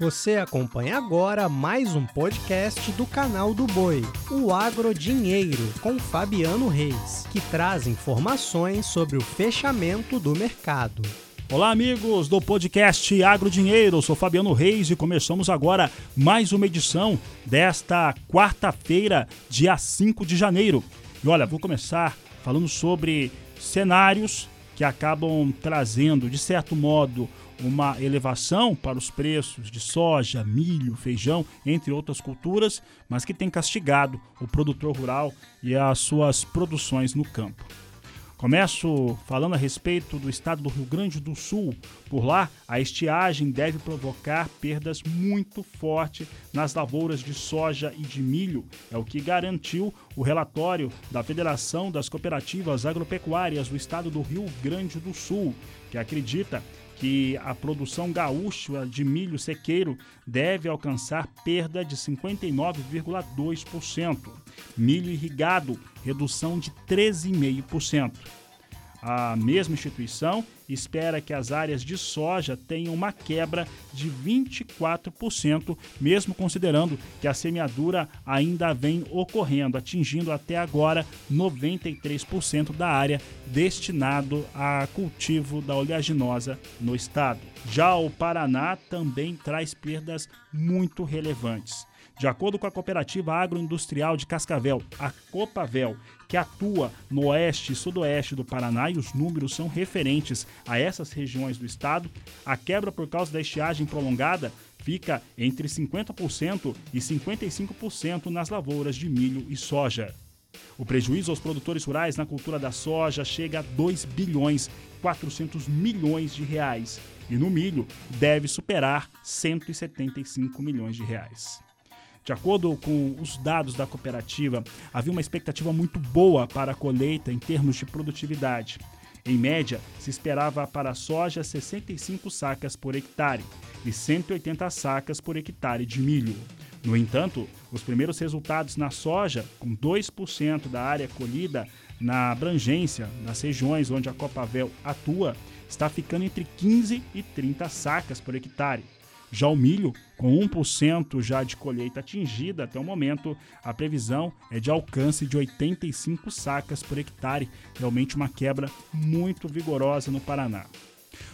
Você acompanha agora mais um podcast do canal do Boi, o Agro Dinheiro, com Fabiano Reis, que traz informações sobre o fechamento do mercado. Olá, amigos do podcast Agro Dinheiro. Eu sou Fabiano Reis e começamos agora mais uma edição desta quarta-feira, dia 5 de janeiro. E olha, vou começar falando sobre cenários que acabam trazendo, de certo modo, uma elevação para os preços de soja, milho, feijão, entre outras culturas, mas que tem castigado o produtor rural e as suas produções no campo. Começo falando a respeito do estado do Rio Grande do Sul. Por lá, a estiagem deve provocar perdas muito fortes nas lavouras de soja e de milho, é o que garantiu o relatório da Federação das Cooperativas Agropecuárias do estado do Rio Grande do Sul, que acredita que a produção gaúcha de milho sequeiro deve alcançar perda de 59,2%. Milho irrigado, redução de 13,5%. A mesma instituição espera que as áreas de soja tenham uma quebra de 24%, mesmo considerando que a semeadura ainda vem ocorrendo, atingindo até agora 93% da área destinado a cultivo da oleaginosa no estado. Já o Paraná também traz perdas muito relevantes. De acordo com a Cooperativa Agroindustrial de Cascavel, a Copavel, que atua no oeste e sudoeste do Paraná e os números são referentes a essas regiões do estado, a quebra por causa da estiagem prolongada fica entre 50% e 55% nas lavouras de milho e soja. O prejuízo aos produtores rurais na cultura da soja chega a 2 bilhões 400 milhões de reais e no milho deve superar 175 milhões de reais. De acordo com os dados da cooperativa, havia uma expectativa muito boa para a colheita em termos de produtividade. Em média, se esperava para a soja 65 sacas por hectare e 180 sacas por hectare de milho. No entanto, os primeiros resultados na soja, com 2% da área colhida na abrangência nas regiões onde a Copavel atua, está ficando entre 15 e 30 sacas por hectare. Já o milho, com 1% já de colheita atingida até o momento, a previsão é de alcance de 85 sacas por hectare, realmente uma quebra muito vigorosa no Paraná.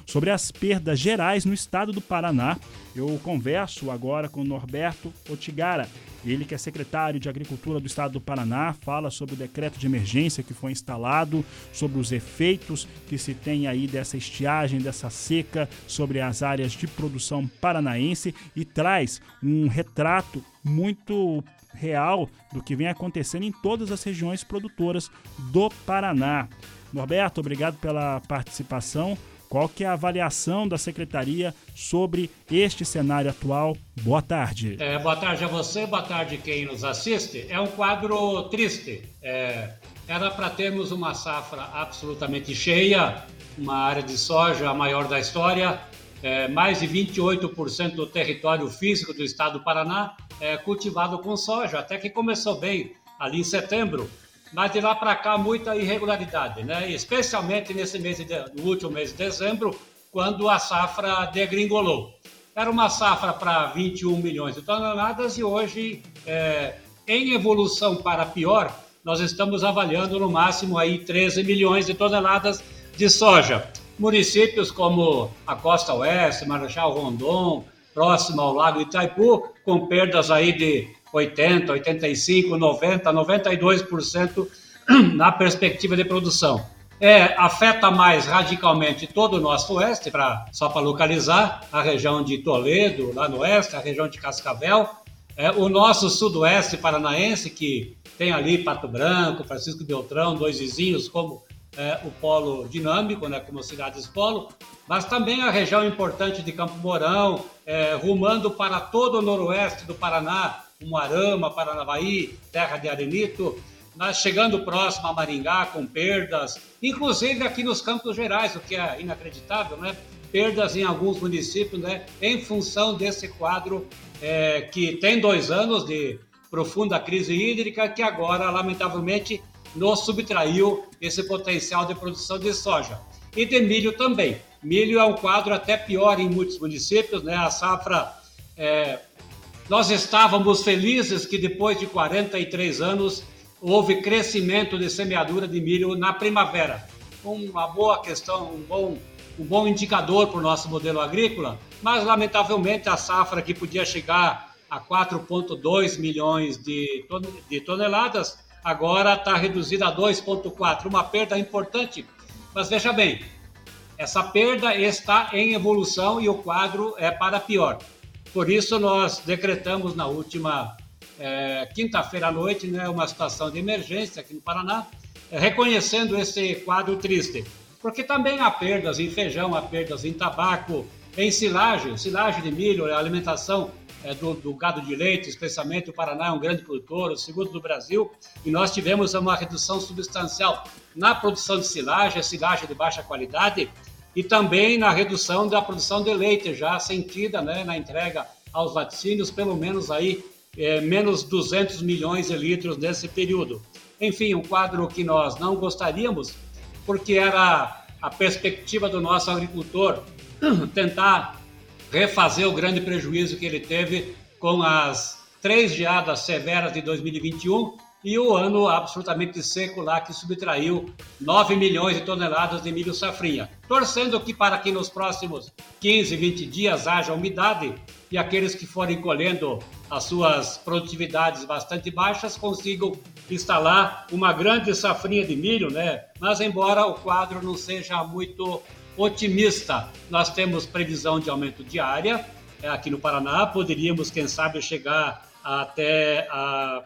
Sobre as perdas gerais no estado do Paraná, eu converso agora com Norberto Otigara, ele que é secretário de Agricultura do Estado do Paraná, fala sobre o decreto de emergência que foi instalado, sobre os efeitos que se tem aí dessa estiagem, dessa seca sobre as áreas de produção paranaense e traz um retrato muito real do que vem acontecendo em todas as regiões produtoras do Paraná. Norberto, obrigado pela participação. Qual que é a avaliação da secretaria sobre este cenário atual? Boa tarde. É, boa tarde a você, boa tarde quem nos assiste. É um quadro triste. É, era para termos uma safra absolutamente cheia, uma área de soja a maior da história, é, mais de 28% do território físico do estado do Paraná é cultivado com soja, até que começou bem ali em setembro mas de lá para cá muita irregularidade, né? especialmente nesse mês de, no último mês de dezembro, quando a safra degringolou. Era uma safra para 21 milhões de toneladas e hoje, é, em evolução para pior, nós estamos avaliando no máximo aí 13 milhões de toneladas de soja. Municípios como a Costa Oeste, Marechal Rondon, próximo ao Lago Itaipu, com perdas aí de 80, 85, 90, 92% na perspectiva de produção. É, afeta mais radicalmente todo o nosso oeste, pra, só para localizar, a região de Toledo, lá no oeste, a região de Cascavel, é, o nosso sudoeste paranaense, que tem ali Pato Branco, Francisco Beltrão, dois vizinhos, como é, o polo dinâmico, né, como cidades polo, mas também a região importante de Campo Mourão, é, rumando para todo o noroeste do Paraná, Umuarama, Paranavaí, terra de arenito, nós chegando próximo a Maringá com perdas, inclusive aqui nos Campos Gerais, o que é inacreditável, né? Perdas em alguns municípios, né? Em função desse quadro é, que tem dois anos de profunda crise hídrica, que agora, lamentavelmente, nos subtraiu esse potencial de produção de soja. E de milho também. Milho é um quadro até pior em muitos municípios, né? A safra É, nós estávamos felizes que depois de 43 anos houve crescimento de semeadura de milho na primavera. Uma boa questão, um bom, um bom indicador para o nosso modelo agrícola, mas lamentavelmente a safra que podia chegar a 4,2 milhões de, de toneladas agora está reduzida a 2,4, uma perda importante. Mas veja bem, essa perda está em evolução e o quadro é para pior. Por isso, nós decretamos na última é, quinta-feira à noite né, uma situação de emergência aqui no Paraná, é, reconhecendo esse quadro triste. Porque também há perdas em feijão, há perdas em tabaco, em silagem, silagem de milho, alimentação é, do, do, gado de leite, especialmente o Paraná é um grande produtor, o segundo do Brasil, e nós tivemos uma redução substancial na produção de silagem, silagem de baixa qualidade, e também na redução da produção de leite, já sentida né, na entrega aos laticínios, pelo menos aí é, menos 200 milhões de litros nesse período. Enfim, um quadro que nós não gostaríamos, porque era a perspectiva do nosso agricultor tentar refazer o grande prejuízo que ele teve com as três geadas severas de 2021 e o ano absolutamente seco lá que subtraiu 9 milhões de toneladas de milho safrinha. Torcendo que para que nos próximos 15, 20 dias haja umidade e aqueles que forem colhendo as suas produtividades bastante baixas consigam instalar uma grande safrinha de milho, né? Mas embora o quadro não seja muito otimista. Nós temos previsão de aumento de área é, aqui no Paraná, poderíamos, quem sabe, chegar até a,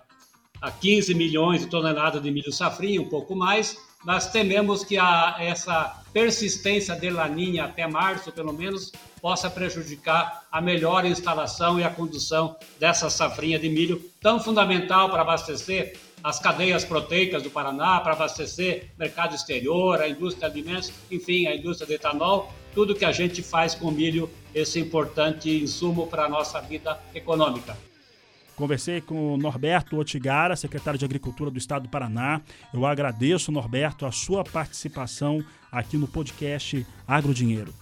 a 15 milhões de toneladas de milho safrinho, um pouco mais, mas tememos que a, essa persistência de laninha até março, pelo menos, possa prejudicar a melhor instalação e a condução dessa safrinha de milho, tão fundamental para abastecer as cadeias proteicas do Paraná para abastecer mercado exterior, a indústria de alimentos, enfim, a indústria de etanol, tudo que a gente faz com milho, esse importante insumo para a nossa vida econômica. Conversei com o Norberto Otigara, secretário de Agricultura do Estado do Paraná. Eu agradeço, Norberto, a sua participação aqui no podcast Agro Dinheiro.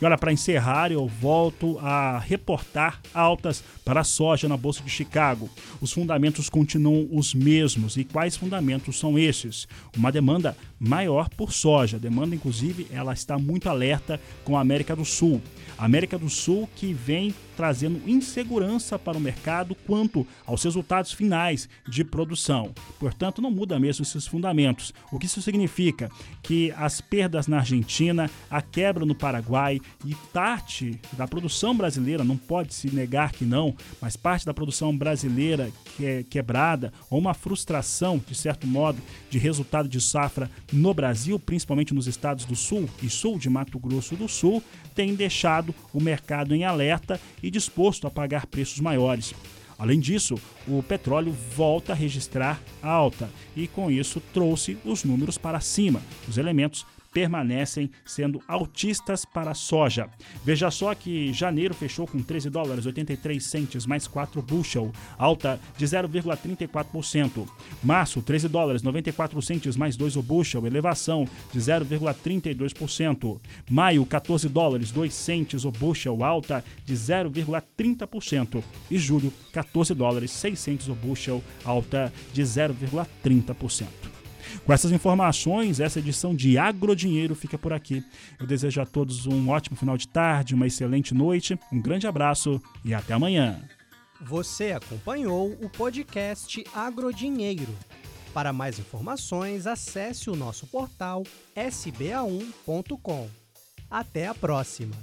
E olha, para encerrar, eu volto a reportar altas para a soja na Bolsa de Chicago. Os fundamentos continuam os mesmos. E quais fundamentos são esses? Uma demanda maior por soja. A demanda, inclusive, ela está muito alerta com a América do Sul. A América do Sul que vem trazendo insegurança para o mercado quanto aos resultados finais de produção. Portanto, não muda mesmo esses fundamentos. O que isso significa? Que as perdas na Argentina, a quebra no Paraguai e parte da produção brasileira, não pode se negar que não, mas parte da produção brasileira que é quebrada ou uma frustração, de certo modo, de resultado de safra no Brasil, principalmente nos estados do Sul e Sul de Mato Grosso do Sul, tem deixado o mercado em alerta e disposto a pagar preços maiores. Além disso, o petróleo volta a registrar alta e, com isso, trouxe os números para cima. Os elementos permanecem sendo altistas para a soja. Veja só que janeiro fechou com 13 dólares 83 centes mais 4 bushel, alta de 0,34%. Março, 13 dólares 94 centes mais 2 o bushel, elevação de 0,32%. Maio, 14 dólares 2 centes o bushel, alta de 0,30%. E julho, 14 dólares 6 centes o bushel, alta de 0,30%. Com essas informações, essa edição de Agrodinheiro fica por aqui. Eu desejo a todos um ótimo final de tarde, uma excelente noite, um grande abraço e até amanhã. Você acompanhou o podcast Agrodinheiro. Para mais informações, acesse o nosso portal sba1.com. Até a próxima!